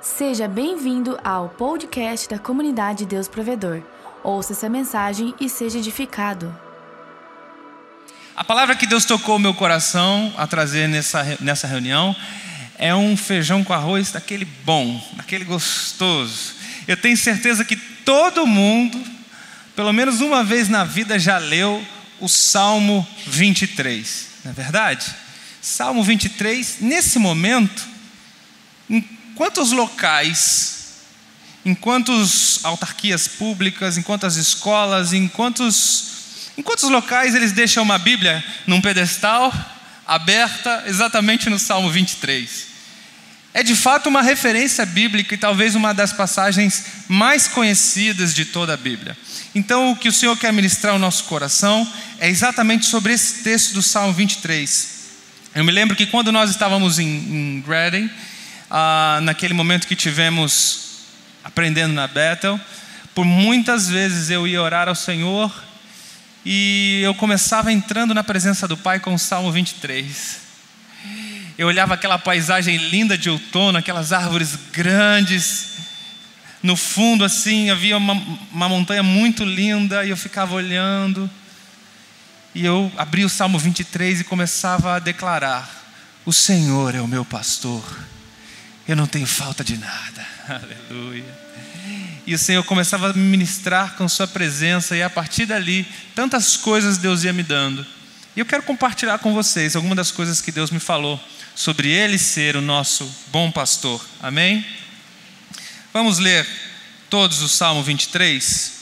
Seja bem-vindo ao podcast da comunidade Deus Provedor. Ouça essa mensagem e seja edificado. A palavra que Deus tocou meu coração a trazer nessa, nessa reunião é um feijão com arroz daquele bom, daquele gostoso. Eu tenho certeza que todo mundo, pelo menos uma vez na vida, já leu o Salmo 23, não é verdade? Salmo 23, nesse momento, quantos locais, em quantas autarquias públicas, em quantas escolas, em quantos, em quantos locais eles deixam uma Bíblia num pedestal, aberta, exatamente no Salmo 23? É de fato uma referência bíblica e talvez uma das passagens mais conhecidas de toda a Bíblia. Então, o que o Senhor quer ministrar ao nosso coração é exatamente sobre esse texto do Salmo 23. Eu me lembro que quando nós estávamos em, em Reading, ah, naquele momento que tivemos aprendendo na Bethel, por muitas vezes eu ia orar ao Senhor e eu começava entrando na presença do Pai com o Salmo 23 eu olhava aquela paisagem linda de outono, aquelas árvores grandes. No fundo, assim, havia uma, uma montanha muito linda e eu ficava olhando. E eu abri o Salmo 23 e começava a declarar: O Senhor é o meu pastor, eu não tenho falta de nada. Aleluia. E o Senhor começava a ministrar com Sua presença, e a partir dali, tantas coisas Deus ia me dando. E eu quero compartilhar com vocês algumas das coisas que Deus me falou sobre Ele ser o nosso bom pastor. Amém? Vamos ler todos o Salmo 23.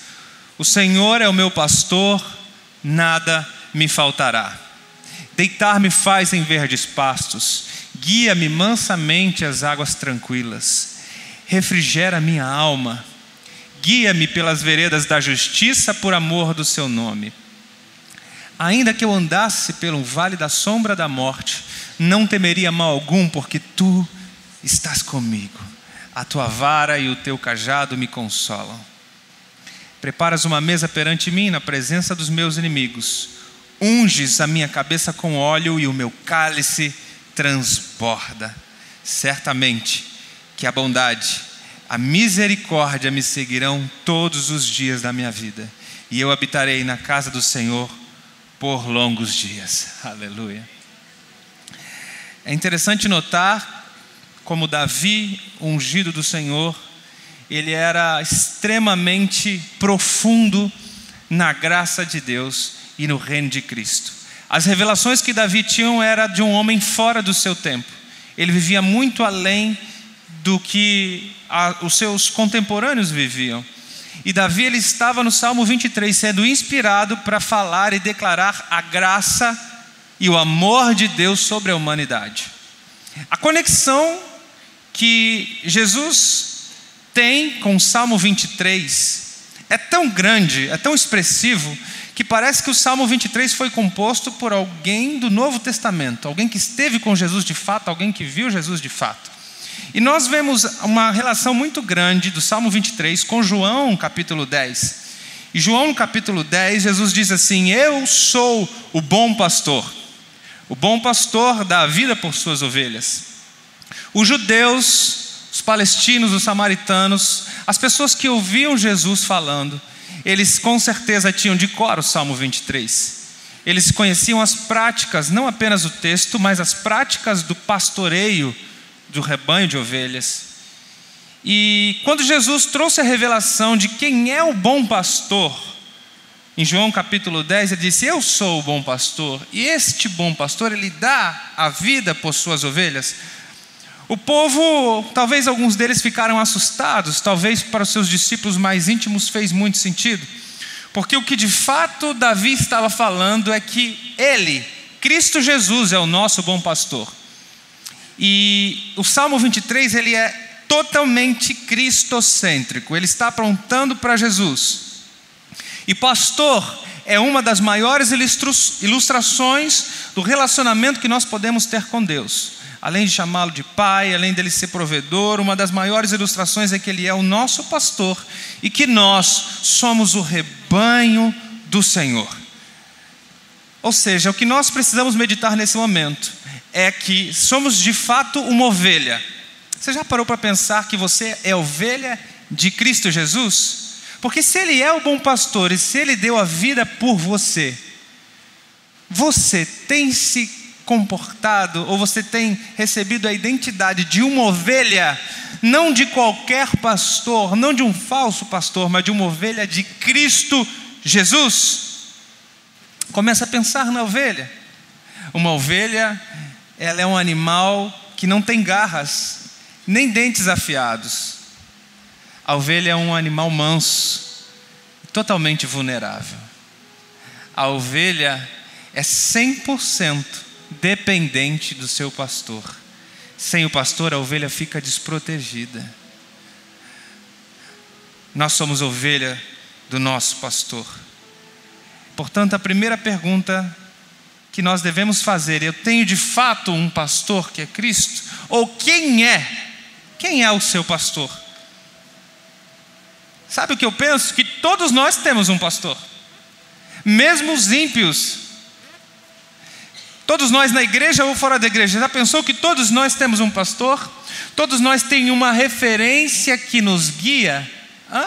O Senhor é o meu pastor, nada me faltará. Deitar-me faz em verdes pastos, guia-me mansamente às águas tranquilas, refrigera minha alma, guia-me pelas veredas da justiça por amor do seu nome. Ainda que eu andasse pelo vale da sombra da morte, não temeria mal algum, porque tu estás comigo. A tua vara e o teu cajado me consolam. Preparas uma mesa perante mim na presença dos meus inimigos. Unges a minha cabeça com óleo e o meu cálice transborda. Certamente que a bondade, a misericórdia me seguirão todos os dias da minha vida, e eu habitarei na casa do Senhor por longos dias. Aleluia. É interessante notar como Davi, ungido do Senhor, ele era extremamente profundo na graça de Deus e no reino de Cristo. As revelações que Davi tinha era de um homem fora do seu tempo. Ele vivia muito além do que a, os seus contemporâneos viviam. E Davi ele estava no Salmo 23 sendo inspirado para falar e declarar a graça e o amor de Deus sobre a humanidade. A conexão que Jesus tem com o Salmo 23 é tão grande, é tão expressivo, que parece que o Salmo 23 foi composto por alguém do Novo Testamento, alguém que esteve com Jesus de fato, alguém que viu Jesus de fato. E nós vemos uma relação muito grande do Salmo 23 com João, capítulo 10. E João, capítulo 10, Jesus diz assim: Eu sou o bom pastor. O bom pastor dá a vida por suas ovelhas. Os judeus, os palestinos, os samaritanos, as pessoas que ouviam Jesus falando, eles com certeza tinham de cor o Salmo 23. Eles conheciam as práticas, não apenas o texto, mas as práticas do pastoreio do rebanho de ovelhas. E quando Jesus trouxe a revelação de quem é o bom pastor, em João capítulo 10, ele disse: Eu sou o bom pastor, e este bom pastor, ele dá a vida por suas ovelhas. O povo, talvez alguns deles ficaram assustados, talvez para os seus discípulos mais íntimos fez muito sentido, porque o que de fato Davi estava falando é que ele, Cristo Jesus, é o nosso bom pastor. E o Salmo 23, ele é totalmente cristocêntrico, ele está apontando para Jesus. E pastor é uma das maiores ilustrações do relacionamento que nós podemos ter com Deus. Além de chamá-lo de pai, além dele ser provedor, uma das maiores ilustrações é que ele é o nosso pastor e que nós somos o rebanho do Senhor. Ou seja, o que nós precisamos meditar nesse momento é que somos de fato uma ovelha. Você já parou para pensar que você é ovelha de Cristo Jesus? Porque se Ele é o bom pastor e se Ele deu a vida por você, você tem se comportado ou você tem recebido a identidade de uma ovelha, não de qualquer pastor, não de um falso pastor, mas de uma ovelha de Cristo Jesus? Começa a pensar na ovelha. Uma ovelha, ela é um animal que não tem garras, nem dentes afiados. A ovelha é um animal manso, totalmente vulnerável. A ovelha é 100% dependente do seu pastor. Sem o pastor, a ovelha fica desprotegida. Nós somos ovelha do nosso pastor. Portanto, a primeira pergunta que nós devemos fazer, eu tenho de fato um pastor que é Cristo? Ou quem é? Quem é o seu pastor? Sabe o que eu penso? Que todos nós temos um pastor, mesmo os ímpios. Todos nós na igreja ou fora da igreja, já pensou que todos nós temos um pastor? Todos nós temos uma referência que nos guia? Hã?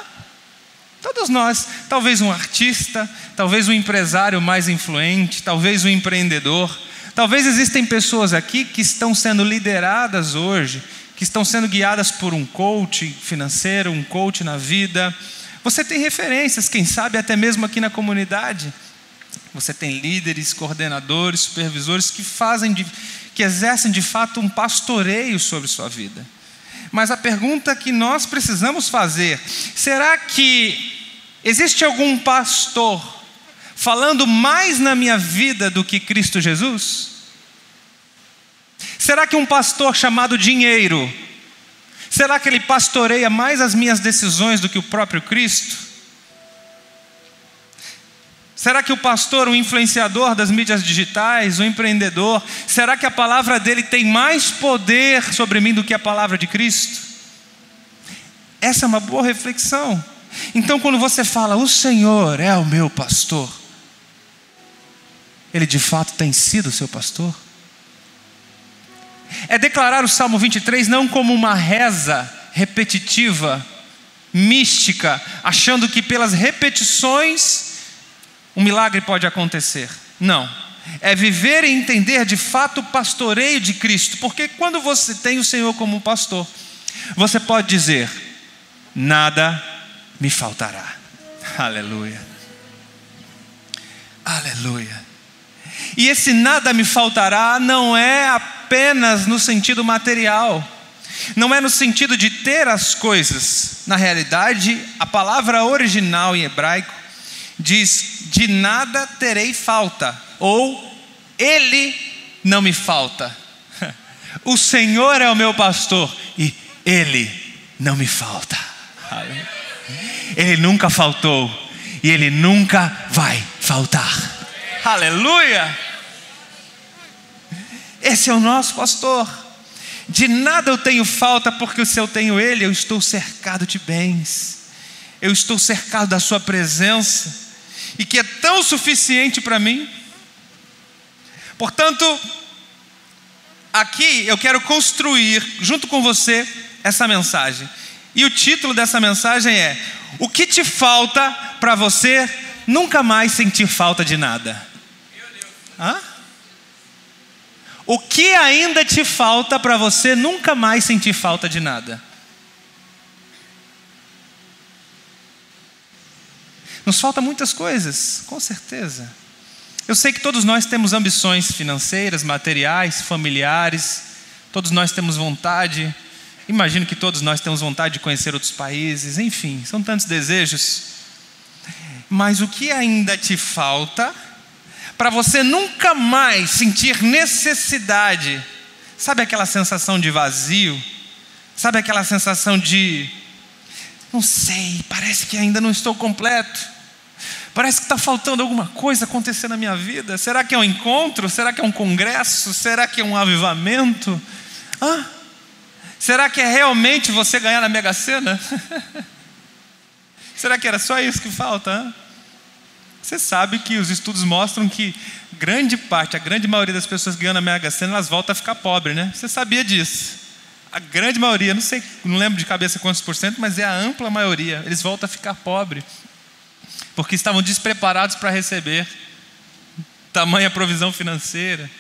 Todos nós, talvez um artista, talvez um empresário mais influente, talvez um empreendedor, talvez existem pessoas aqui que estão sendo lideradas hoje, que estão sendo guiadas por um coach financeiro, um coach na vida. Você tem referências, quem sabe até mesmo aqui na comunidade. Você tem líderes, coordenadores, supervisores que fazem, de, que exercem de fato um pastoreio sobre sua vida. Mas a pergunta que nós precisamos fazer: será que existe algum pastor falando mais na minha vida do que Cristo Jesus? Será que um pastor chamado dinheiro, será que ele pastoreia mais as minhas decisões do que o próprio Cristo? Será que o pastor, o influenciador das mídias digitais, o empreendedor, será que a palavra dele tem mais poder sobre mim do que a palavra de Cristo? Essa é uma boa reflexão. Então, quando você fala, o Senhor é o meu pastor, ele de fato tem sido o seu pastor? É declarar o Salmo 23 não como uma reza repetitiva, mística, achando que pelas repetições um milagre pode acontecer. Não. É viver e entender de fato o pastoreio de Cristo, porque quando você tem o Senhor como pastor, você pode dizer: nada me faltará. Aleluia. Aleluia. E esse nada me faltará não é apenas no sentido material, não é no sentido de ter as coisas. Na realidade, a palavra original em hebraico diz: de nada terei falta, ou ele não me falta. O Senhor é o meu pastor e ele não me falta. Ele nunca faltou e ele nunca vai faltar. Aleluia! Esse é o nosso pastor. De nada eu tenho falta, porque se eu tenho Ele, eu estou cercado de bens, eu estou cercado da Sua presença e que é tão suficiente para mim. Portanto, aqui eu quero construir, junto com você, essa mensagem. E o título dessa mensagem é: O que te falta para você nunca mais sentir falta de nada? Hã? O que ainda te falta para você nunca mais sentir falta de nada? Nos falta muitas coisas, com certeza. Eu sei que todos nós temos ambições financeiras, materiais, familiares, todos nós temos vontade, imagino que todos nós temos vontade de conhecer outros países, enfim, são tantos desejos. Mas o que ainda te falta para você nunca mais sentir necessidade? Sabe aquela sensação de vazio? Sabe aquela sensação de não sei, parece que ainda não estou completo. Parece que está faltando alguma coisa acontecer na minha vida. Será que é um encontro? Será que é um congresso? Será que é um avivamento? Hã? Será que é realmente você ganhar na Mega Sena? Será que era só isso que falta? Você sabe que os estudos mostram que grande parte, a grande maioria das pessoas que ganham na Mega Sena, elas voltam a ficar pobres, né? Você sabia disso? A grande maioria, não sei, não lembro de cabeça quantos por cento, mas é a ampla maioria. Eles voltam a ficar pobres, porque estavam despreparados para receber tamanha provisão financeira.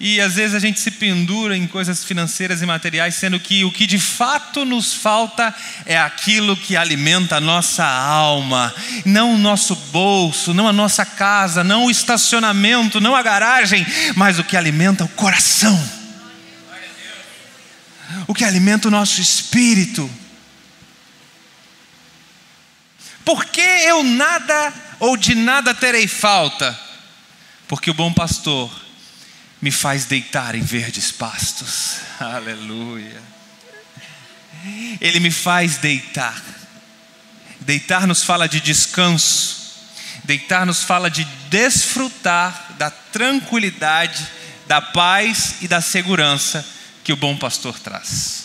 E às vezes a gente se pendura em coisas financeiras e materiais, sendo que o que de fato nos falta é aquilo que alimenta a nossa alma, não o nosso bolso, não a nossa casa, não o estacionamento, não a garagem, mas o que alimenta o coração, o que alimenta o nosso espírito. Porque eu nada ou de nada terei falta? Porque o bom pastor me faz deitar em verdes pastos. Aleluia. Ele me faz deitar. Deitar nos fala de descanso. Deitar nos fala de desfrutar da tranquilidade, da paz e da segurança que o bom pastor traz.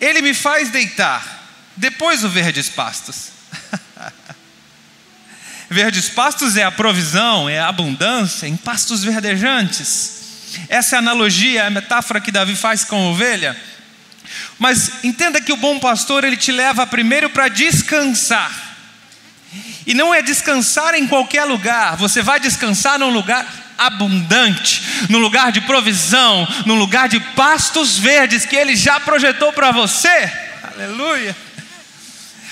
Ele me faz deitar. Depois o verdes pastos. Verdes pastos é a provisão, é a abundância em pastos verdejantes. Essa é a analogia, a metáfora que Davi faz com a ovelha. Mas entenda que o bom pastor ele te leva primeiro para descansar. E não é descansar em qualquer lugar, você vai descansar num lugar abundante, num lugar de provisão, num lugar de pastos verdes que ele já projetou para você. Aleluia.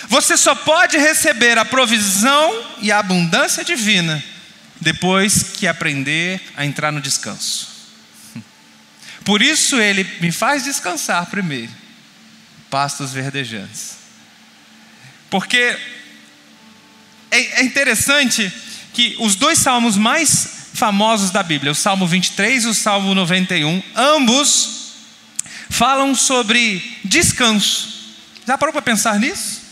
Você só pode receber a provisão e a abundância divina depois que aprender a entrar no descanso. Por isso ele me faz descansar primeiro, pastos verdejantes. Porque é, é interessante que os dois salmos mais famosos da Bíblia, o Salmo 23 e o Salmo 91, ambos falam sobre descanso. Já parou para pensar nisso?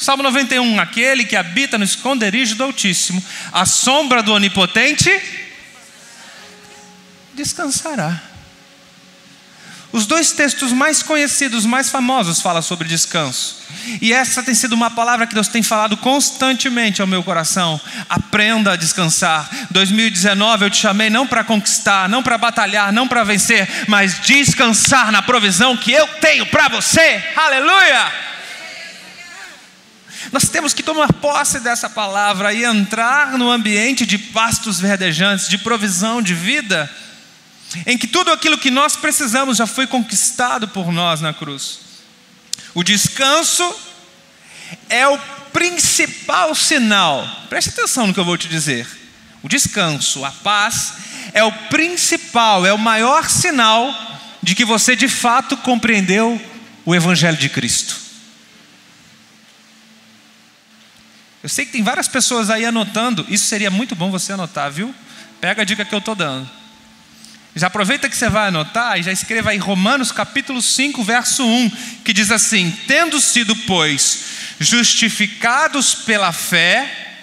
Salmo 91, aquele que habita no esconderijo do Altíssimo, a sombra do Onipotente descansará. Os dois textos mais conhecidos, mais famosos, falam sobre descanso. E essa tem sido uma palavra que Deus tem falado constantemente ao meu coração. Aprenda a descansar. 2019 eu te chamei não para conquistar, não para batalhar, não para vencer, mas descansar na provisão que eu tenho para você. Aleluia! Nós temos que tomar posse dessa palavra e entrar no ambiente de pastos verdejantes, de provisão de vida, em que tudo aquilo que nós precisamos já foi conquistado por nós na cruz. O descanso é o principal sinal, preste atenção no que eu vou te dizer. O descanso, a paz, é o principal, é o maior sinal de que você de fato compreendeu o Evangelho de Cristo. Eu sei que tem várias pessoas aí anotando, isso seria muito bom você anotar, viu? Pega a dica que eu estou dando. Já aproveita que você vai anotar e já escreva aí Romanos capítulo 5, verso 1, que diz assim: Tendo sido, pois, justificados pela fé,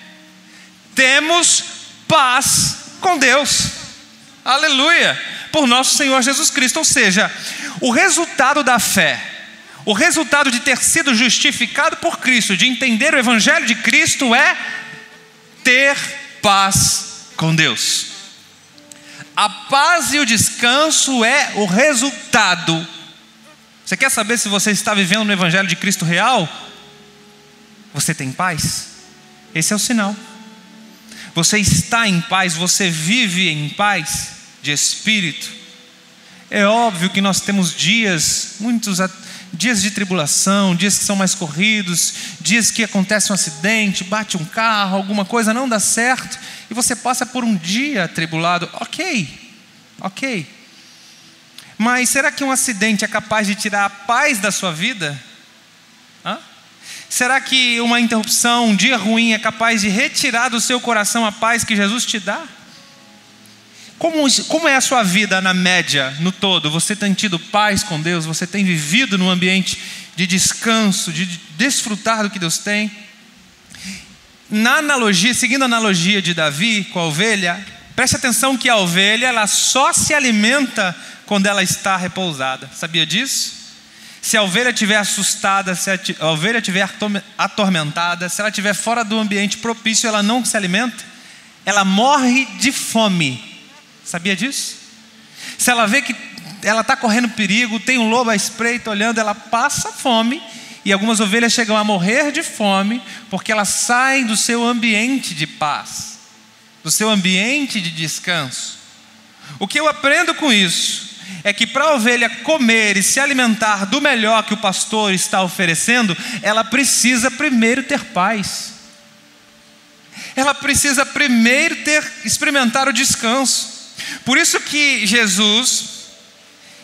temos paz com Deus. Aleluia! Por nosso Senhor Jesus Cristo. Ou seja, o resultado da fé o resultado de ter sido justificado por Cristo, de entender o Evangelho de Cristo, é ter paz com Deus. A paz e o descanso é o resultado. Você quer saber se você está vivendo no Evangelho de Cristo real? Você tem paz? Esse é o sinal. Você está em paz, você vive em paz de espírito. É óbvio que nós temos dias, muitos dias de tribulação, dias que são mais corridos, dias que acontece um acidente, bate um carro, alguma coisa não dá certo, e você passa por um dia atribulado, ok, ok. Mas será que um acidente é capaz de tirar a paz da sua vida? Hã? Será que uma interrupção, um dia ruim é capaz de retirar do seu coração a paz que Jesus te dá? Como, como é a sua vida na média, no todo? Você tem tido paz com Deus? Você tem vivido num ambiente de descanso, de desfrutar do que Deus tem? Na analogia, seguindo a analogia de Davi com a ovelha, preste atenção que a ovelha ela só se alimenta quando ela está repousada. Sabia disso? Se a ovelha estiver assustada, se a ovelha estiver atormentada, se ela estiver fora do ambiente propício, ela não se alimenta, ela morre de fome Sabia disso? Se ela vê que ela está correndo perigo, tem um lobo à espreita olhando, ela passa fome e algumas ovelhas chegam a morrer de fome porque elas saem do seu ambiente de paz, do seu ambiente de descanso. O que eu aprendo com isso é que para a ovelha comer e se alimentar do melhor que o pastor está oferecendo, ela precisa primeiro ter paz. Ela precisa primeiro ter experimentar o descanso. Por isso que Jesus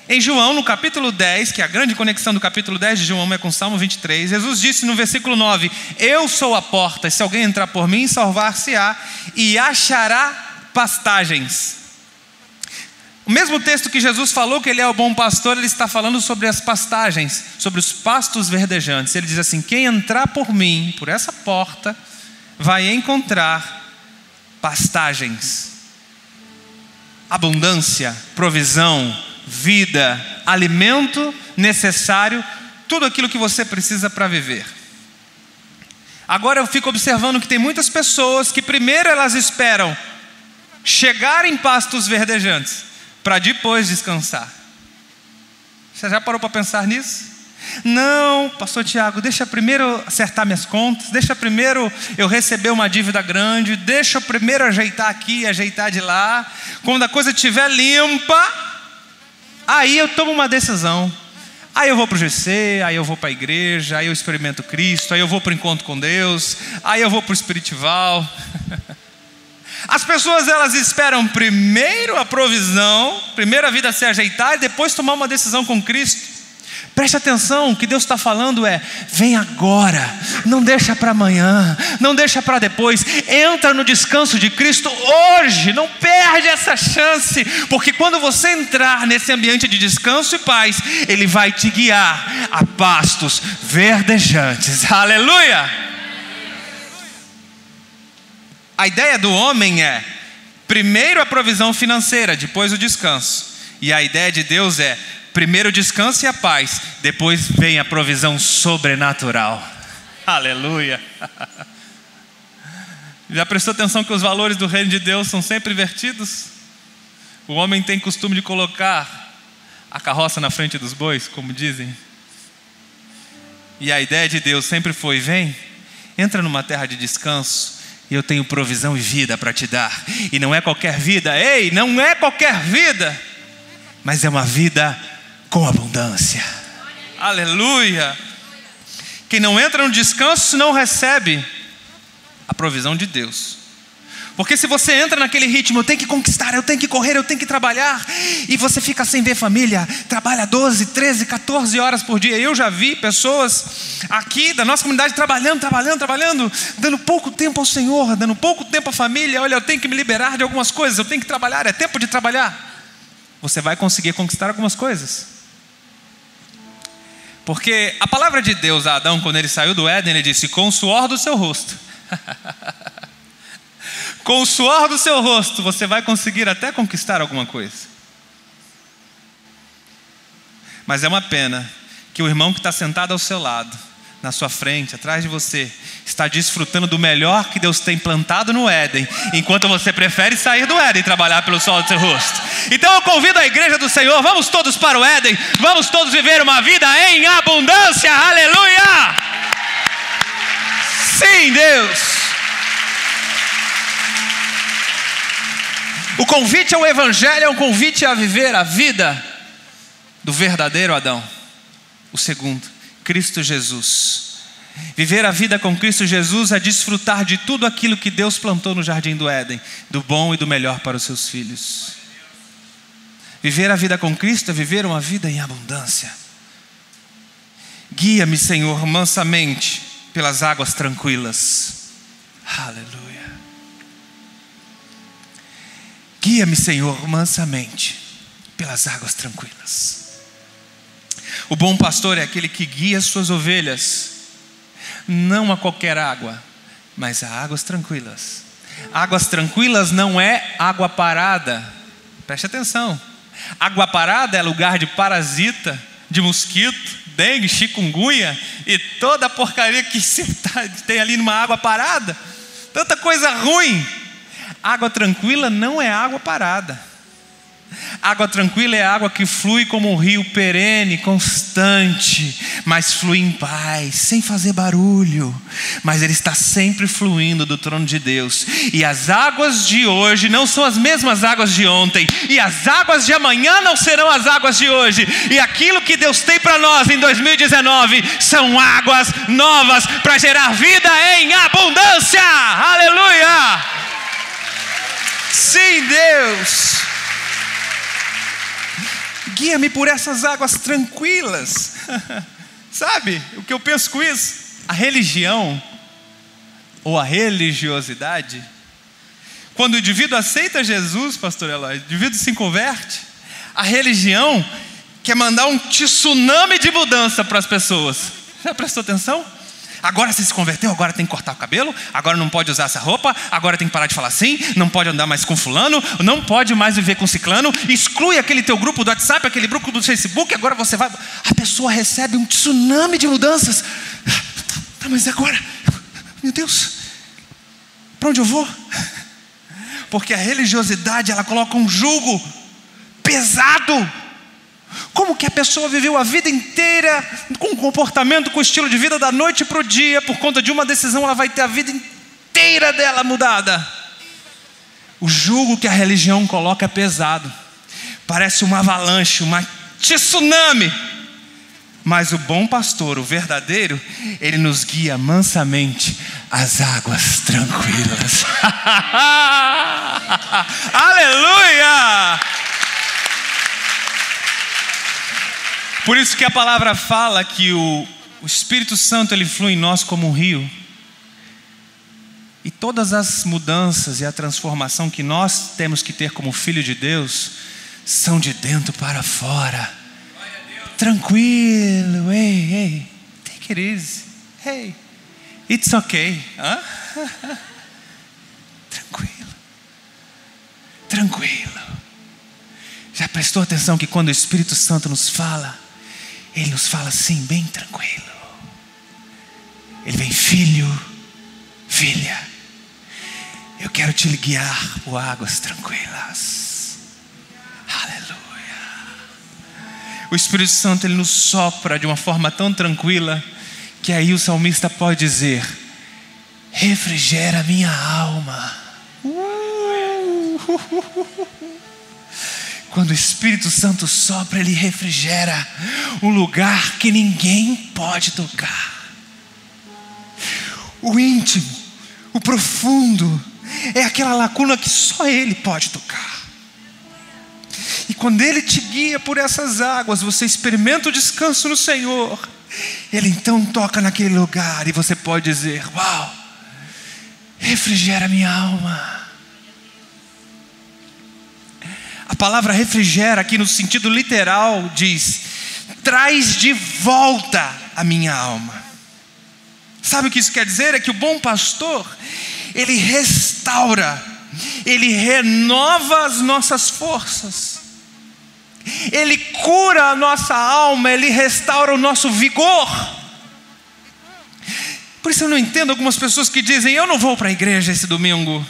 em João, no capítulo 10, que é a grande conexão do capítulo 10 de João é com Salmo 23, Jesus disse no versículo 9: Eu sou a porta, se alguém entrar por mim, salvar-se-á e achará pastagens. O mesmo texto que Jesus falou que ele é o bom pastor, ele está falando sobre as pastagens, sobre os pastos verdejantes. Ele diz assim: Quem entrar por mim, por essa porta, vai encontrar pastagens, abundância, provisão, vida, alimento necessário, tudo aquilo que você precisa para viver. Agora eu fico observando que tem muitas pessoas que primeiro elas esperam chegar em pastos verdejantes para depois descansar. Você já parou para pensar nisso? Não, pastor Tiago, deixa primeiro acertar minhas contas, deixa primeiro eu receber uma dívida grande, deixa eu primeiro ajeitar aqui, ajeitar de lá. Quando a coisa estiver limpa, Aí eu tomo uma decisão. Aí eu vou para o GC, aí eu vou para a igreja, aí eu experimento Cristo, aí eu vou para o encontro com Deus, aí eu vou para o espiritual. As pessoas elas esperam primeiro a provisão, primeiro a vida se ajeitar e depois tomar uma decisão com Cristo. Preste atenção, o que Deus está falando é: vem agora, não deixa para amanhã, não deixa para depois, entra no descanso de Cristo hoje, não perde essa chance, porque quando você entrar nesse ambiente de descanso e paz, Ele vai te guiar a pastos verdejantes, aleluia! A ideia do homem é: primeiro a provisão financeira, depois o descanso, e a ideia de Deus é: Primeiro o descanso e a paz, depois vem a provisão sobrenatural. Aleluia. Já prestou atenção que os valores do reino de Deus são sempre invertidos? O homem tem costume de colocar a carroça na frente dos bois, como dizem. E a ideia de Deus sempre foi: vem, entra numa terra de descanso, e eu tenho provisão e vida para te dar. E não é qualquer vida, ei, não é qualquer vida, mas é uma vida com abundância. Aleluia! Quem não entra no descanso não recebe a provisão de Deus. Porque se você entra naquele ritmo, eu tenho que conquistar, eu tenho que correr, eu tenho que trabalhar, e você fica sem ver família, trabalha 12, 13, 14 horas por dia. Eu já vi pessoas aqui da nossa comunidade trabalhando, trabalhando, trabalhando, dando pouco tempo ao Senhor, dando pouco tempo à família. Olha, eu tenho que me liberar de algumas coisas, eu tenho que trabalhar, é tempo de trabalhar. Você vai conseguir conquistar algumas coisas. Porque a palavra de Deus a Adão, quando ele saiu do Éden, ele disse: Com o suor do seu rosto. Com o suor do seu rosto, você vai conseguir até conquistar alguma coisa. Mas é uma pena que o irmão que está sentado ao seu lado, na sua frente, atrás de você, está desfrutando do melhor que Deus tem plantado no Éden, enquanto você prefere sair do Éden e trabalhar pelo sol do seu rosto. Então eu convido a igreja do Senhor, vamos todos para o Éden, vamos todos viver uma vida em abundância, aleluia! Sim, Deus! O convite ao Evangelho é um convite a viver a vida do verdadeiro Adão, o segundo Cristo Jesus. Viver a vida com Cristo Jesus é desfrutar de tudo aquilo que Deus plantou no jardim do Éden, do bom e do melhor para os seus filhos. Viver a vida com Cristo é viver uma vida em abundância. Guia-me, Senhor, mansamente pelas águas tranquilas. Aleluia. Guia-me, Senhor, mansamente pelas águas tranquilas. O bom pastor é aquele que guia as suas ovelhas, não a qualquer água, mas a águas tranquilas. Águas tranquilas não é água parada, preste atenção. Água parada é lugar de parasita, de mosquito, dengue, chikungunya e toda a porcaria que tá, tem ali numa água parada. Tanta coisa ruim. Água tranquila não é água parada. Água tranquila é água que flui como um rio perene, constante, mas flui em paz, sem fazer barulho. Mas ele está sempre fluindo do trono de Deus. E as águas de hoje não são as mesmas águas de ontem, e as águas de amanhã não serão as águas de hoje. E aquilo que Deus tem para nós em 2019 são águas novas para gerar vida em abundância. Aleluia! Sim, Deus. Guia-me por essas águas tranquilas. Sabe o que eu penso com isso? A religião, ou a religiosidade, quando o indivíduo aceita Jesus, pastor Eloy, o indivíduo se converte, a religião quer mandar um tsunami de mudança para as pessoas. Já prestou atenção? Agora você se converteu, agora tem que cortar o cabelo, agora não pode usar essa roupa, agora tem que parar de falar assim, não pode andar mais com fulano, não pode mais viver com ciclano, exclui aquele teu grupo do WhatsApp, aquele grupo do Facebook, agora você vai. A pessoa recebe um tsunami de mudanças. Tá, mas agora, meu Deus, para onde eu vou? Porque a religiosidade ela coloca um jugo pesado como que a pessoa viveu a vida inteira com um comportamento, com estilo de vida da noite para o dia, por conta de uma decisão, ela vai ter a vida inteira dela mudada. O jugo que a religião coloca é pesado, parece uma avalanche, uma tsunami. Mas o bom pastor, o verdadeiro, ele nos guia mansamente às águas tranquilas. Aleluia! Por isso que a palavra fala que o, o Espírito Santo ele flui em nós como um rio. E todas as mudanças e a transformação que nós temos que ter como filho de Deus são de dentro para fora. Tranquilo, ei, ei, take it easy, hey, it's okay. Hã? Tranquilo, tranquilo. Já prestou atenção que quando o Espírito Santo nos fala, ele nos fala assim, bem tranquilo. Ele vem, filho, filha, eu quero te guiar por águas tranquilas. Aleluia. O Espírito Santo ele nos sopra de uma forma tão tranquila que aí o salmista pode dizer: refrigera minha alma. Uh, quando o Espírito Santo sopra, ele refrigera um lugar que ninguém pode tocar. O íntimo, o profundo, é aquela lacuna que só ele pode tocar. E quando ele te guia por essas águas, você experimenta o descanso no Senhor. Ele então toca naquele lugar e você pode dizer: Uau, refrigera minha alma A palavra refrigera aqui no sentido literal diz: traz de volta a minha alma. Sabe o que isso quer dizer? É que o bom pastor, ele restaura, ele renova as nossas forças, ele cura a nossa alma, ele restaura o nosso vigor. Por isso eu não entendo algumas pessoas que dizem: Eu não vou para a igreja esse domingo.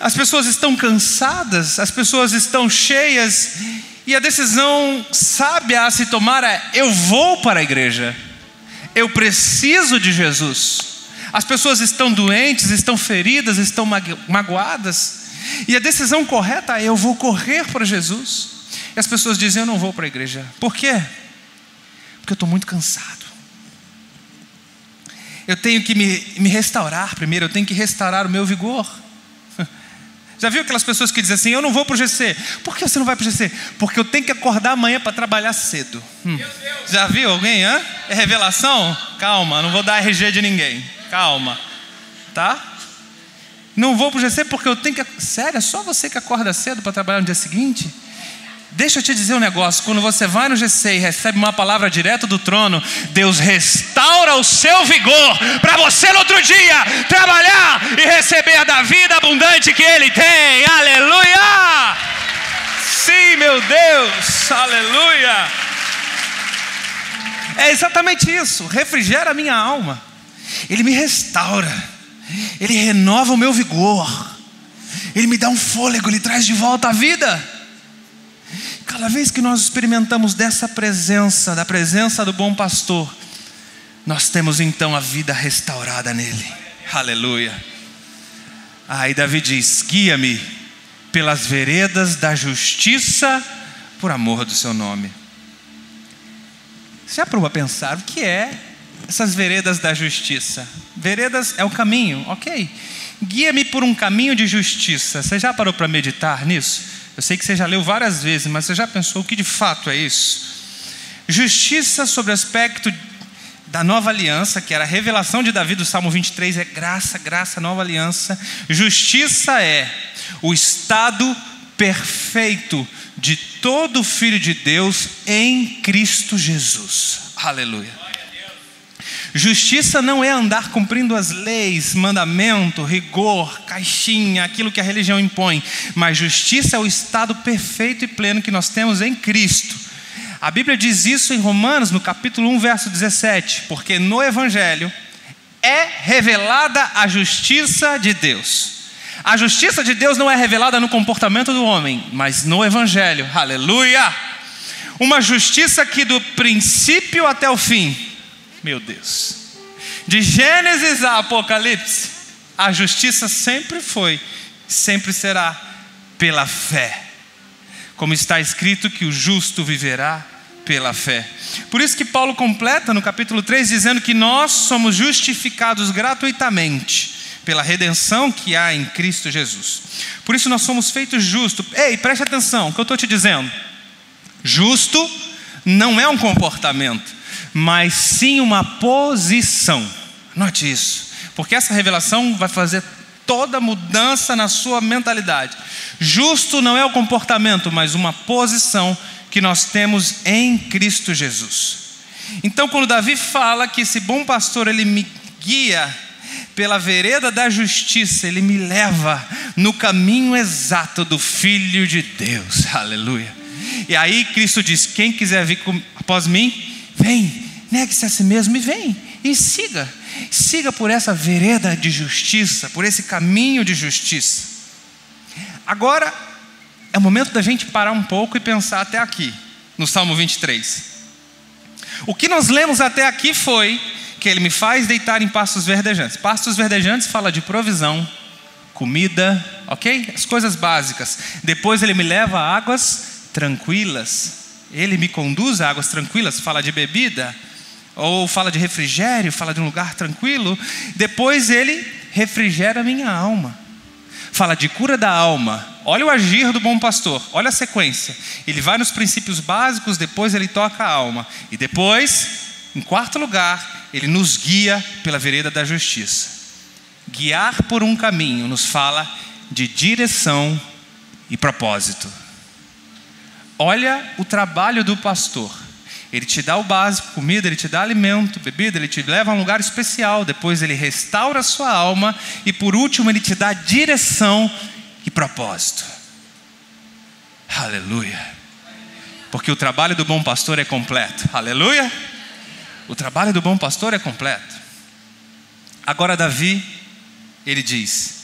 As pessoas estão cansadas, as pessoas estão cheias, e a decisão sábia a se tomar é: eu vou para a igreja, eu preciso de Jesus. As pessoas estão doentes, estão feridas, estão magoadas, e a decisão correta é: eu vou correr para Jesus. E as pessoas dizem: eu não vou para a igreja. Por quê? Porque eu estou muito cansado. Eu tenho que me, me restaurar primeiro, eu tenho que restaurar o meu vigor. Já viu aquelas pessoas que dizem assim: Eu não vou para o GC. Por que você não vai para o GC? Porque eu tenho que acordar amanhã para trabalhar cedo. Hum. Já viu alguém? É revelação? Calma, não vou dar RG de ninguém. Calma. Tá? Não vou para o GC porque eu tenho que. Sério, é só você que acorda cedo para trabalhar no dia seguinte? Deixa eu te dizer um negócio: quando você vai no GC e recebe uma palavra direto do trono, Deus restaura o seu vigor para você no outro dia trabalhar e receber da vida abundante que Ele tem. Aleluia! Sim, meu Deus, aleluia! É exatamente isso, refrigera a minha alma, Ele me restaura, Ele renova o meu vigor, Ele me dá um fôlego, Ele traz de volta a vida. Cada vez que nós experimentamos dessa presença, da presença do bom pastor, nós temos então a vida restaurada nele. Aleluia. Aí Davi diz: guia-me pelas veredas da justiça, por amor do seu nome. Você já provou a pensar o que é essas veredas da justiça? Veredas é o caminho, ok. Guia-me por um caminho de justiça. Você já parou para meditar nisso? Eu sei que você já leu várias vezes, mas você já pensou o que de fato é isso? Justiça sobre o aspecto da nova aliança, que era a revelação de Davi do Salmo 23, é graça, graça, nova aliança. Justiça é o estado perfeito de todo filho de Deus em Cristo Jesus. Aleluia. Justiça não é andar cumprindo as leis, mandamento, rigor, caixinha, aquilo que a religião impõe, mas justiça é o estado perfeito e pleno que nós temos em Cristo. A Bíblia diz isso em Romanos, no capítulo 1, verso 17, porque no Evangelho é revelada a justiça de Deus. A justiça de Deus não é revelada no comportamento do homem, mas no Evangelho. Aleluia! Uma justiça que do princípio até o fim meu Deus. De Gênesis a Apocalipse, a justiça sempre foi, sempre será pela fé. Como está escrito que o justo viverá pela fé. Por isso que Paulo completa no capítulo 3 dizendo que nós somos justificados gratuitamente pela redenção que há em Cristo Jesus. Por isso nós somos feitos justos. Ei, preste atenção, o que eu estou te dizendo. Justo não é um comportamento mas sim uma posição. Note isso, porque essa revelação vai fazer toda mudança na sua mentalidade. Justo não é o comportamento, mas uma posição que nós temos em Cristo Jesus. Então, quando Davi fala que esse bom pastor ele me guia pela vereda da justiça, ele me leva no caminho exato do Filho de Deus. Aleluia. E aí Cristo diz: quem quiser vir após mim, Vem, negue-se a si mesmo e vem, e siga. Siga por essa vereda de justiça, por esse caminho de justiça. Agora, é o momento da gente parar um pouco e pensar até aqui, no Salmo 23. O que nós lemos até aqui foi que ele me faz deitar em pastos verdejantes. Pastos verdejantes fala de provisão, comida, ok? As coisas básicas. Depois ele me leva a águas tranquilas. Ele me conduz a águas tranquilas, fala de bebida, ou fala de refrigério, fala de um lugar tranquilo. Depois ele refrigera minha alma. Fala de cura da alma. Olha o agir do bom pastor, olha a sequência. Ele vai nos princípios básicos, depois ele toca a alma. E depois, em quarto lugar, ele nos guia pela vereda da justiça. Guiar por um caminho nos fala de direção e propósito. Olha o trabalho do pastor. Ele te dá o básico, comida, ele te dá alimento, bebida, ele te leva a um lugar especial, depois ele restaura a sua alma e por último ele te dá direção e propósito. Aleluia. Porque o trabalho do bom pastor é completo. Aleluia. O trabalho do bom pastor é completo. Agora Davi, ele diz: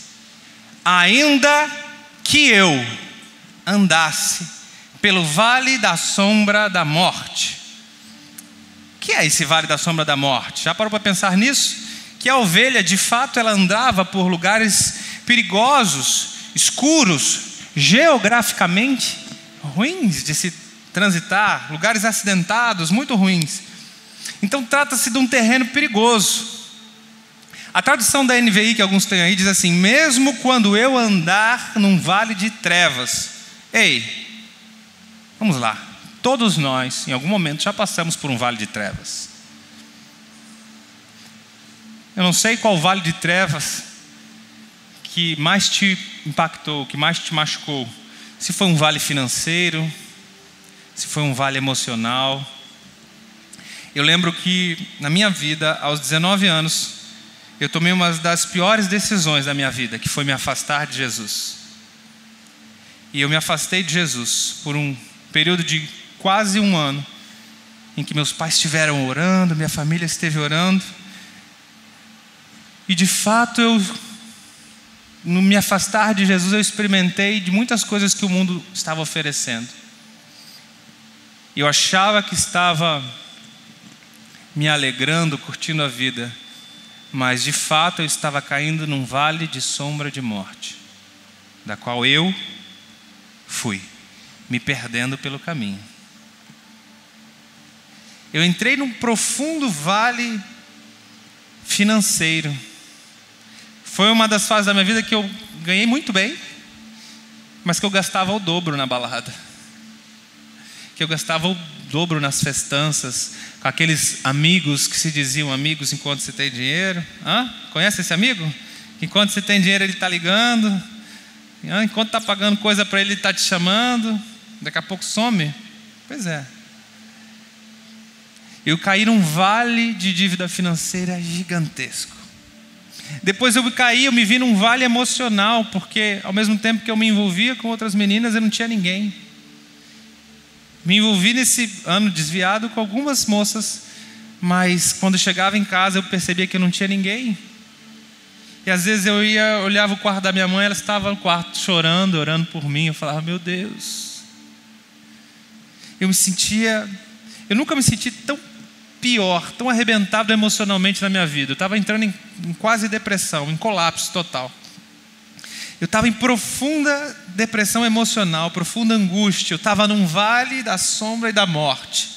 Ainda que eu andasse pelo vale da sombra da morte. O que é esse vale da sombra da morte? Já parou para pensar nisso? Que a ovelha, de fato, ela andava por lugares perigosos, escuros, geograficamente ruins de se transitar, lugares acidentados, muito ruins. Então trata-se de um terreno perigoso. A tradução da NVI que alguns têm aí diz assim: mesmo quando eu andar num vale de trevas. Ei, Vamos lá. Todos nós, em algum momento, já passamos por um vale de trevas. Eu não sei qual vale de trevas que mais te impactou, que mais te machucou. Se foi um vale financeiro, se foi um vale emocional. Eu lembro que na minha vida, aos 19 anos, eu tomei uma das piores decisões da minha vida, que foi me afastar de Jesus. E eu me afastei de Jesus por um período de quase um ano, em que meus pais estiveram orando, minha família esteve orando, e de fato eu, no me afastar de Jesus, eu experimentei de muitas coisas que o mundo estava oferecendo. Eu achava que estava me alegrando, curtindo a vida, mas de fato eu estava caindo num vale de sombra de morte, da qual eu fui, me perdendo pelo caminho. Eu entrei num profundo vale financeiro. Foi uma das fases da minha vida que eu ganhei muito bem, mas que eu gastava o dobro na balada. Que eu gastava o dobro nas festanças, com aqueles amigos que se diziam amigos enquanto você tem dinheiro. Hã? Conhece esse amigo? Enquanto você tem dinheiro, ele está ligando. Enquanto está pagando coisa para ele, ele está te chamando. Daqui a pouco some. Pois é. Eu caí num vale de dívida financeira gigantesco. Depois eu caí, eu me vi num vale emocional, porque ao mesmo tempo que eu me envolvia com outras meninas, eu não tinha ninguém. Me envolvi nesse ano desviado com algumas moças, mas quando chegava em casa eu percebia que não tinha ninguém. E às vezes eu ia, olhava o quarto da minha mãe, ela estava no quarto chorando, orando por mim. Eu falava, meu Deus. Eu me sentia, eu nunca me senti tão pior, tão arrebentado emocionalmente na minha vida. Eu estava entrando em, em quase depressão, em colapso total. Eu estava em profunda depressão emocional, profunda angústia. Eu estava num vale da sombra e da morte.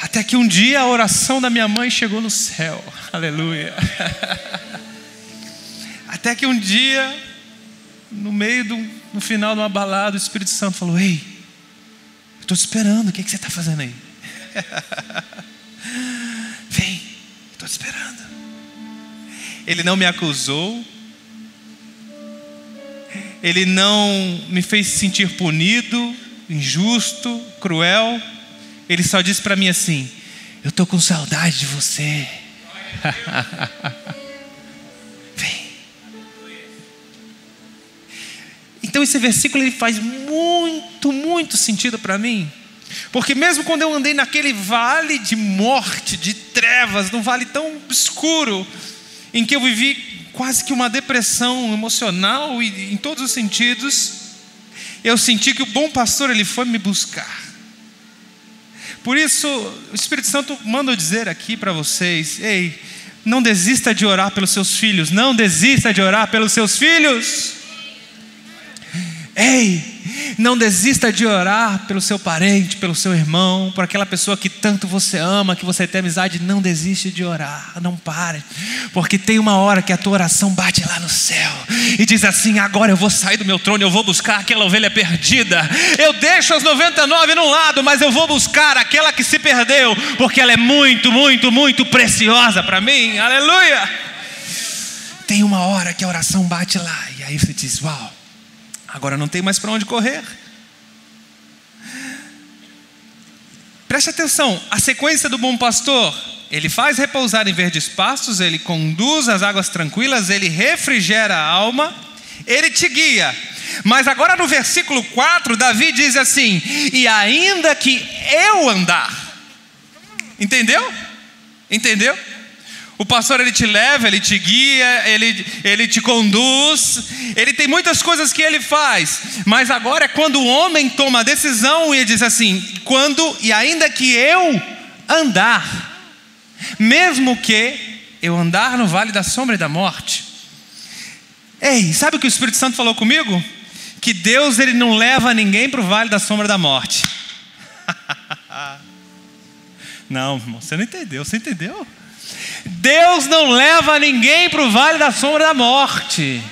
Até que um dia a oração da minha mãe chegou no céu. Aleluia. Até que um dia, no meio do no final de uma balada, o Espírito Santo falou: Ei, estou te esperando, o que, é que você está fazendo aí? Vem, estou te esperando. Ele não me acusou, ele não me fez sentir punido, injusto, cruel. Ele só disse para mim assim: Eu estou com saudade de você. Vem. Então esse versículo ele faz muito, muito sentido para mim. Porque mesmo quando eu andei naquele vale de morte, de trevas, num vale tão escuro, em que eu vivi quase que uma depressão emocional e em todos os sentidos, eu senti que o bom pastor ele foi me buscar. Por isso, o Espírito Santo manda eu dizer aqui para vocês: ei, não desista de orar pelos seus filhos, não desista de orar pelos seus filhos. Ei, não desista de orar pelo seu parente, pelo seu irmão, por aquela pessoa que tanto você ama, que você tem amizade. Não desiste de orar, não pare, porque tem uma hora que a tua oração bate lá no céu e diz assim: agora eu vou sair do meu trono, eu vou buscar aquela ovelha perdida. Eu deixo as 99 num lado, mas eu vou buscar aquela que se perdeu, porque ela é muito, muito, muito preciosa para mim. Aleluia! Tem uma hora que a oração bate lá, e aí você diz: Uau, Agora não tem mais para onde correr. Preste atenção, a sequência do bom pastor, ele faz repousar em verdes pastos, ele conduz as águas tranquilas, ele refrigera a alma, ele te guia. Mas agora no versículo 4, Davi diz assim: E ainda que eu andar, entendeu? Entendeu? O pastor ele te leva, ele te guia, ele, ele te conduz, ele tem muitas coisas que ele faz, mas agora é quando o homem toma a decisão e diz assim: quando e ainda que eu andar, mesmo que eu andar no vale da sombra e da morte. Ei, sabe o que o Espírito Santo falou comigo? Que Deus ele não leva ninguém para o vale da sombra da morte. não, você não entendeu, você entendeu? Deus não leva ninguém para o vale da sombra da morte.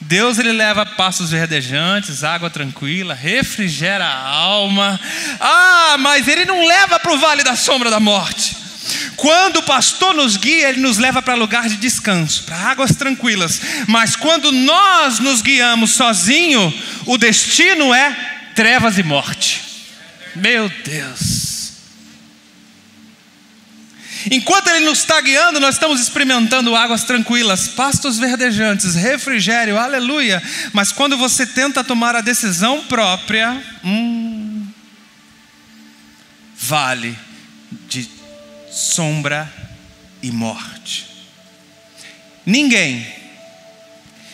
Deus ele leva passos verdejantes, água tranquila, refrigera a alma. Ah, mas ele não leva para o vale da sombra da morte. Quando o pastor nos guia, ele nos leva para lugar de descanso, para águas tranquilas. Mas quando nós nos guiamos sozinho, o destino é trevas e morte. Meu Deus. Enquanto Ele nos está guiando, nós estamos experimentando águas tranquilas, pastos verdejantes, refrigério, aleluia. Mas quando você tenta tomar a decisão própria, hum, vale de sombra e morte. Ninguém,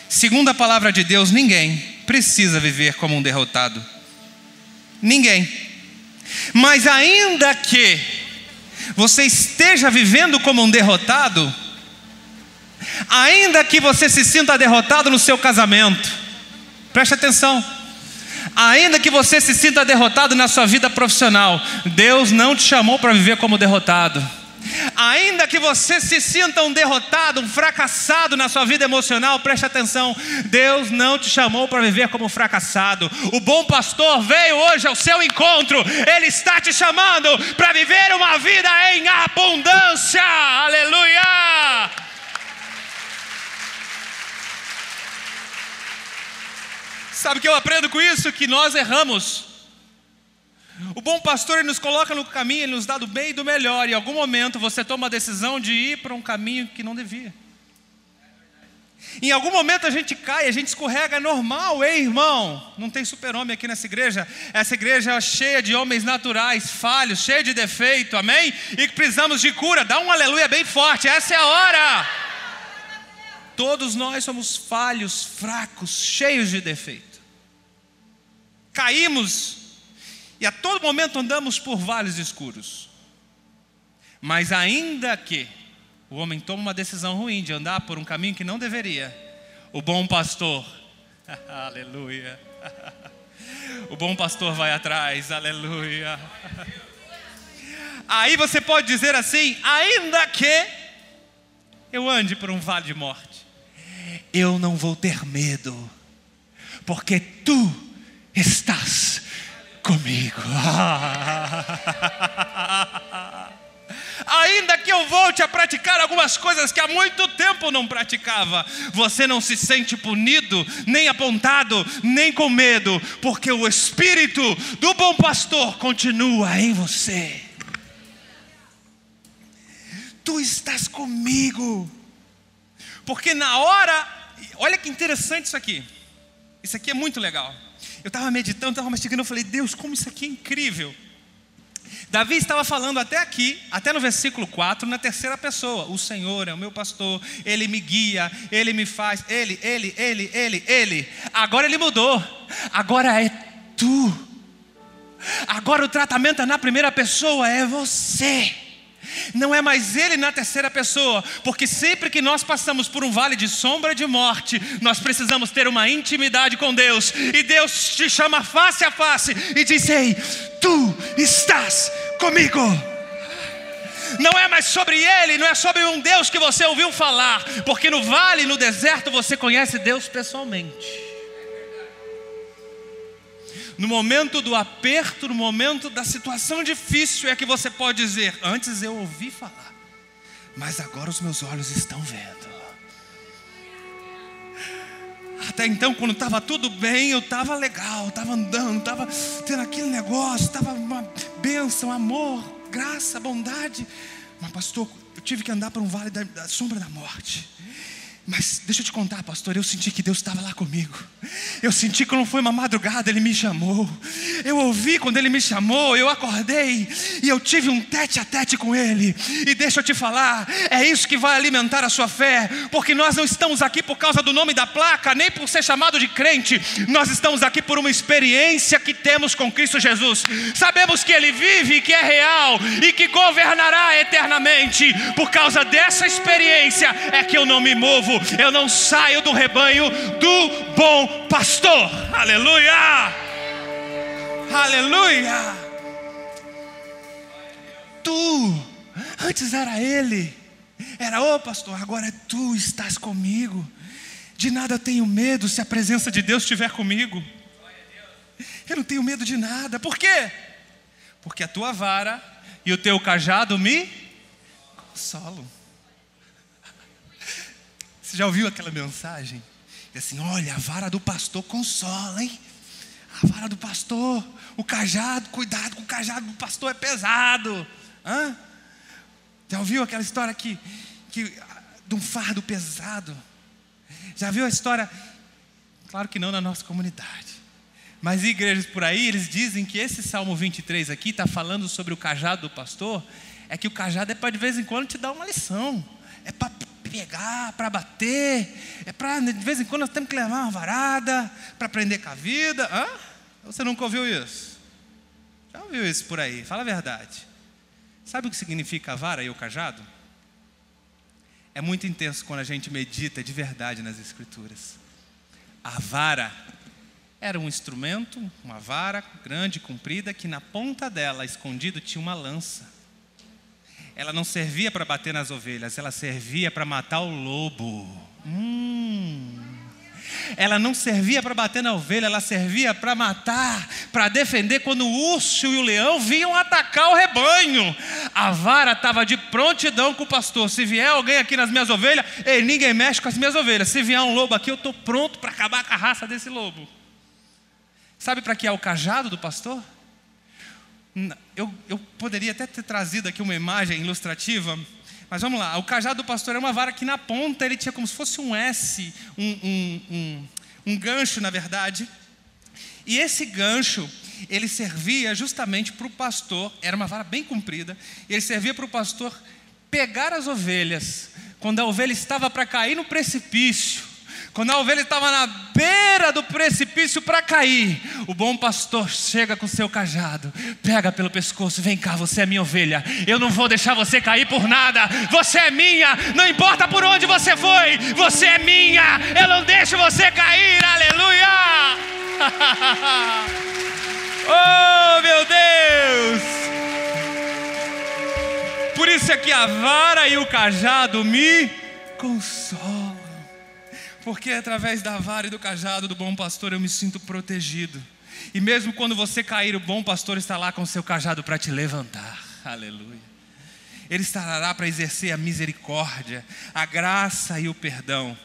segundo a palavra de Deus, ninguém precisa viver como um derrotado. Ninguém. Mas ainda que você esteja vivendo como um derrotado, ainda que você se sinta derrotado no seu casamento, preste atenção, ainda que você se sinta derrotado na sua vida profissional, Deus não te chamou para viver como derrotado. Ainda que você se sinta um derrotado, um fracassado na sua vida emocional, preste atenção: Deus não te chamou para viver como fracassado. O bom pastor veio hoje ao seu encontro, ele está te chamando para viver uma vida em abundância. Aleluia! Sabe o que eu aprendo com isso? Que nós erramos. O bom pastor ele nos coloca no caminho, ele nos dá do bem e do melhor. E em algum momento você toma a decisão de ir para um caminho que não devia. Em algum momento a gente cai, a gente escorrega, é normal, ei irmão? Não tem super-homem aqui nessa igreja. Essa igreja é cheia de homens naturais, falhos, cheia de defeito, amém? E precisamos de cura. Dá um aleluia bem forte, essa é a hora. Todos nós somos falhos, fracos, cheios de defeito. Caímos e a todo momento andamos por vales escuros. Mas ainda que o homem tome uma decisão ruim de andar por um caminho que não deveria, o bom pastor, aleluia, o bom pastor vai atrás, aleluia. Aí você pode dizer assim: ainda que eu ande por um vale de morte, eu não vou ter medo, porque tu estás comigo. Ainda que eu volte a praticar algumas coisas que há muito tempo não praticava, você não se sente punido, nem apontado, nem com medo, porque o Espírito do bom pastor continua em você. Tu estás comigo, porque na hora, olha que interessante isso aqui, isso aqui é muito legal. Eu estava meditando, estava mastigando, eu falei, Deus, como isso aqui é incrível. Davi estava falando até aqui, até no versículo 4, na terceira pessoa: O Senhor é o meu pastor, Ele me guia, Ele me faz, Ele, Ele, Ele, Ele, Ele. Agora Ele mudou, agora é tu. Agora o tratamento é na primeira pessoa, é você. Não é mais ele na terceira pessoa, porque sempre que nós passamos por um vale de sombra de morte, nós precisamos ter uma intimidade com Deus, e Deus te chama face a face e diz: Ei, tu estás comigo. Não é mais sobre ele, não é sobre um Deus que você ouviu falar, porque no vale, no deserto, você conhece Deus pessoalmente no momento do aperto, no momento da situação difícil, é que você pode dizer: Antes eu ouvi falar, mas agora os meus olhos estão vendo. Até então, quando estava tudo bem, eu estava legal, estava andando, estava tendo aquele negócio, estava uma bênção, amor, graça, bondade. Mas, pastor, eu tive que andar para um vale da, da sombra da morte. Mas deixa eu te contar, pastor, eu senti que Deus estava lá comigo. Eu senti que não foi uma madrugada, Ele me chamou. Eu ouvi quando Ele me chamou, eu acordei e eu tive um tete a tete com Ele. E deixa eu te falar, é isso que vai alimentar a sua fé, porque nós não estamos aqui por causa do nome da placa, nem por ser chamado de crente, nós estamos aqui por uma experiência que temos com Cristo Jesus. Sabemos que Ele vive, que é real e que governará eternamente. Por causa dessa experiência é que eu não me movo eu não saio do rebanho do bom pastor. Aleluia! Aleluia! Tu, antes era ele, era o pastor, agora é tu estás comigo. De nada tenho medo se a presença de Deus estiver comigo. Eu não tenho medo de nada. Por quê? Porque a tua vara e o teu cajado me consolam. Você já ouviu aquela mensagem? E assim, olha, a vara do pastor consola, hein? A vara do pastor, o cajado, cuidado com o cajado do pastor é pesado. Hã? Já ouviu aquela história que, que, de um fardo pesado? Já viu a história? Claro que não na nossa comunidade. Mas igrejas por aí, eles dizem que esse Salmo 23 aqui está falando sobre o cajado do pastor. É que o cajado é para de vez em quando te dar uma lição. É para pegar, para bater, é para, de vez em quando, nós temos que levar uma varada para aprender com a vida. Hã? Você nunca ouviu isso? Já ouviu isso por aí? Fala a verdade. Sabe o que significa a vara e o cajado? É muito intenso quando a gente medita de verdade nas Escrituras. A vara era um instrumento, uma vara grande, comprida, que na ponta dela, escondido, tinha uma lança. Ela não servia para bater nas ovelhas, ela servia para matar o lobo. Hum. Ela não servia para bater na ovelha, ela servia para matar, para defender quando o urso e o leão vinham atacar o rebanho. A vara estava de prontidão com o pastor. Se vier alguém aqui nas minhas ovelhas, ei, ninguém mexe com as minhas ovelhas. Se vier um lobo aqui, eu estou pronto para acabar com a raça desse lobo. Sabe para que é o cajado do pastor? Eu, eu poderia até ter trazido aqui uma imagem ilustrativa, mas vamos lá. O cajado do pastor é uma vara que na ponta ele tinha como se fosse um S, um, um, um, um gancho, na verdade. E esse gancho, ele servia justamente para o pastor, era uma vara bem comprida, ele servia para o pastor pegar as ovelhas, quando a ovelha estava para cair no precipício, quando a ovelha estava na beira do precipício para cair, o bom pastor chega com seu cajado, pega pelo pescoço, vem cá, você é minha ovelha, eu não vou deixar você cair por nada, você é minha, não importa por onde você foi, você é minha, eu não deixo você cair, aleluia! oh meu Deus! Por isso é que a vara e o cajado me consolam. Porque através da vara e do cajado do bom pastor eu me sinto protegido. E mesmo quando você cair, o bom pastor está lá com o seu cajado para te levantar. Aleluia. Ele estará lá para exercer a misericórdia, a graça e o perdão.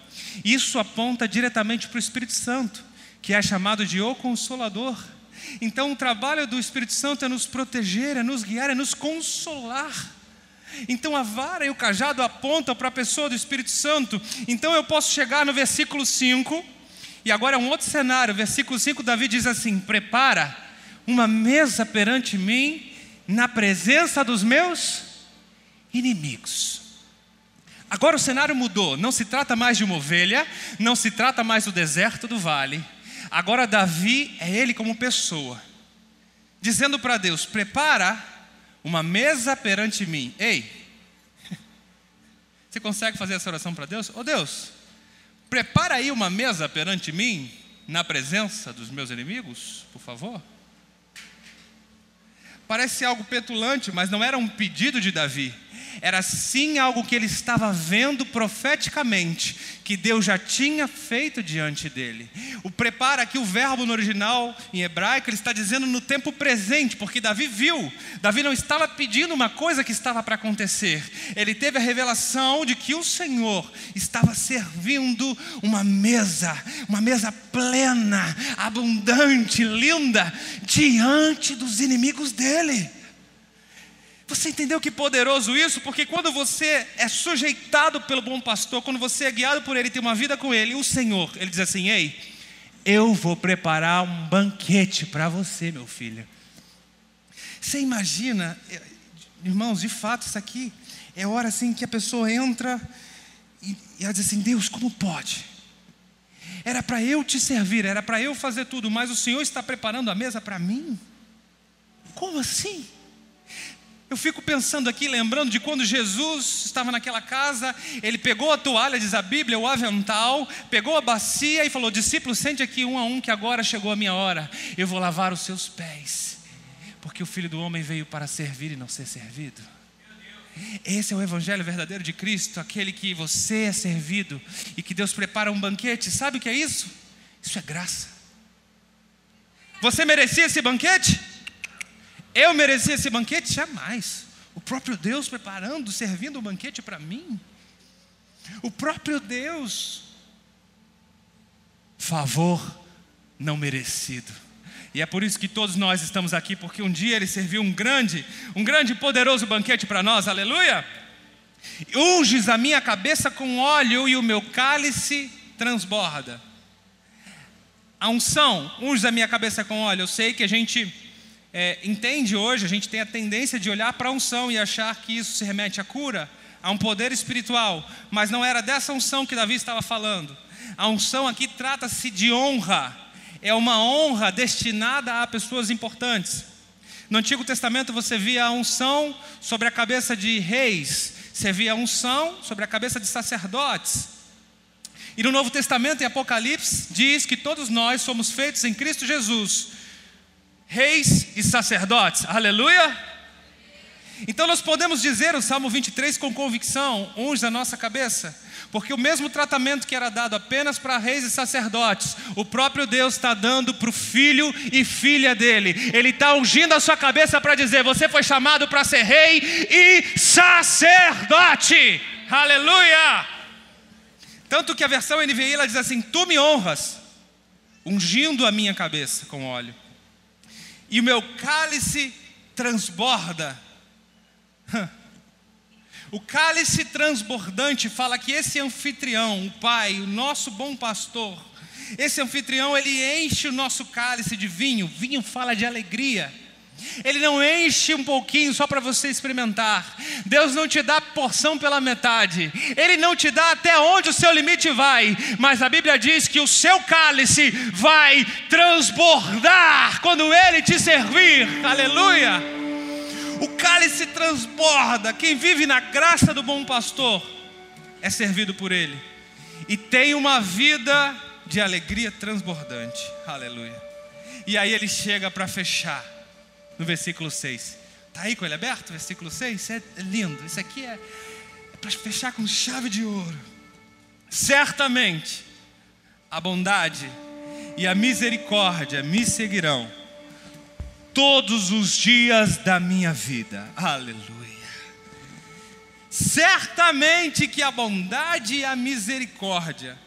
Isso aponta diretamente para o Espírito Santo, que é chamado de o Consolador. Então, o trabalho do Espírito Santo é nos proteger, é nos guiar, é nos consolar. Então a vara e o cajado apontam para a pessoa do Espírito Santo. Então eu posso chegar no versículo 5, e agora é um outro cenário. Versículo 5, Davi diz assim: Prepara uma mesa perante mim, na presença dos meus inimigos. Agora o cenário mudou, não se trata mais de uma ovelha, não se trata mais do deserto do vale. Agora Davi é ele como pessoa, dizendo para Deus: Prepara uma mesa perante mim. Ei, você consegue fazer essa oração para Deus? Ô oh, Deus, prepara aí uma mesa perante mim, na presença dos meus inimigos, por favor. Parece algo petulante, mas não era um pedido de Davi era sim algo que ele estava vendo profeticamente, que Deus já tinha feito diante dele. O prepara aqui, o verbo no original em hebraico, ele está dizendo no tempo presente, porque Davi viu, Davi não estava pedindo uma coisa que estava para acontecer, ele teve a revelação de que o Senhor estava servindo uma mesa, uma mesa plena, abundante, linda, diante dos inimigos dele. Você entendeu que poderoso isso? Porque quando você é sujeitado pelo bom pastor, quando você é guiado por ele, tem uma vida com ele, o Senhor, ele diz assim: Ei, eu vou preparar um banquete para você, meu filho. Você imagina, eh, irmãos, de fato, isso aqui é hora assim que a pessoa entra e, e ela diz assim: Deus, como pode? Era para eu te servir, era para eu fazer tudo, mas o Senhor está preparando a mesa para mim? Como assim? Eu fico pensando aqui, lembrando de quando Jesus estava naquela casa, ele pegou a toalha, diz a Bíblia, o avental, pegou a bacia e falou: Discípulo, sente aqui um a um, que agora chegou a minha hora, eu vou lavar os seus pés, porque o filho do homem veio para servir e não ser servido. Esse é o evangelho verdadeiro de Cristo, aquele que você é servido e que Deus prepara um banquete. Sabe o que é isso? Isso é graça. Você merecia esse banquete? Eu merecia esse banquete? Jamais. O próprio Deus preparando, servindo o banquete para mim. O próprio Deus. Favor não merecido. E é por isso que todos nós estamos aqui, porque um dia ele serviu um grande, um grande e poderoso banquete para nós, aleluia. Unges a minha cabeça com óleo e o meu cálice transborda. A unção, unges a minha cabeça com óleo. Eu sei que a gente é, entende hoje, a gente tem a tendência de olhar para a unção e achar que isso se remete à cura, a um poder espiritual, mas não era dessa unção que Davi estava falando. A unção aqui trata-se de honra, é uma honra destinada a pessoas importantes. No Antigo Testamento você via a unção sobre a cabeça de reis, você via a unção sobre a cabeça de sacerdotes. E no Novo Testamento, em Apocalipse, diz que todos nós somos feitos em Cristo Jesus, reis e sacerdotes. Aleluia! Então nós podemos dizer o Salmo 23 com convicção, unge a nossa cabeça, porque o mesmo tratamento que era dado apenas para reis e sacerdotes, o próprio Deus está dando para o filho e filha dele. Ele está ungindo a sua cabeça para dizer: você foi chamado para ser rei e sacerdote. Aleluia! Tanto que a versão NVI ela diz assim: Tu me honras, ungindo a minha cabeça com óleo, e o meu cálice transborda. O cálice transbordante fala que esse anfitrião, o Pai, o nosso bom pastor, esse anfitrião, ele enche o nosso cálice de vinho. Vinho fala de alegria. Ele não enche um pouquinho só para você experimentar. Deus não te dá porção pela metade. Ele não te dá até onde o seu limite vai. Mas a Bíblia diz que o seu cálice vai transbordar quando ele te servir. Aleluia! O cálice transborda. Quem vive na graça do bom pastor é servido por ele. E tem uma vida de alegria transbordante. Aleluia. E aí ele chega para fechar no versículo 6. Está aí com ele aberto? Versículo 6? Isso é lindo. Isso aqui é, é para fechar com chave de ouro. Certamente a bondade e a misericórdia me seguirão todos os dias da minha vida. Aleluia. Certamente que a bondade e a misericórdia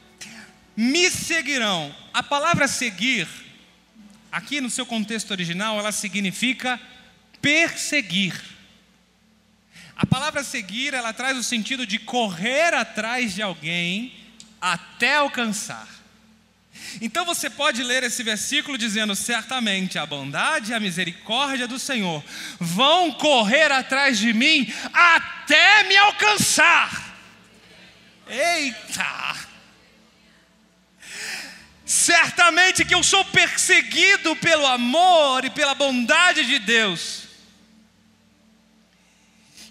me seguirão. A palavra seguir Aqui no seu contexto original, ela significa perseguir. A palavra seguir, ela traz o sentido de correr atrás de alguém até alcançar. Então você pode ler esse versículo dizendo: certamente a bondade e a misericórdia do Senhor vão correr atrás de mim até me alcançar. Eita! Certamente que eu sou perseguido pelo amor e pela bondade de Deus.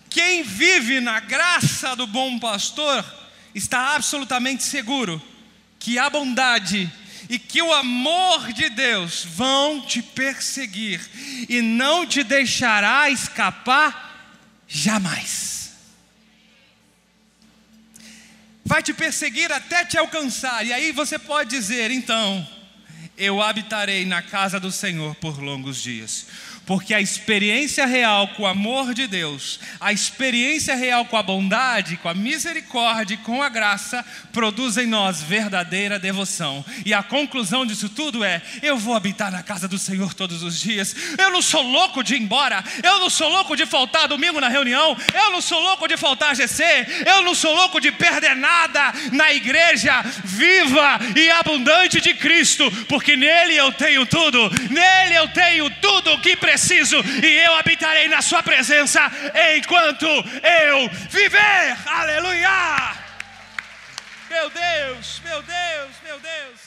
Quem vive na graça do bom pastor está absolutamente seguro que a bondade e que o amor de Deus vão te perseguir e não te deixará escapar jamais. Vai te perseguir até te alcançar. E aí você pode dizer, então, eu habitarei na casa do Senhor por longos dias porque a experiência real com o amor de Deus, a experiência real com a bondade, com a misericórdia e com a graça, produz em nós verdadeira devoção. E a conclusão disso tudo é: eu vou habitar na casa do Senhor todos os dias. Eu não sou louco de ir embora, eu não sou louco de faltar domingo na reunião, eu não sou louco de faltar GC, eu não sou louco de perder nada na igreja viva e abundante de Cristo, porque nele eu tenho tudo, nele eu tenho tudo que preciso preciso, e eu habitarei na Sua presença enquanto eu viver. Aleluia! Meu Deus, meu Deus, meu Deus.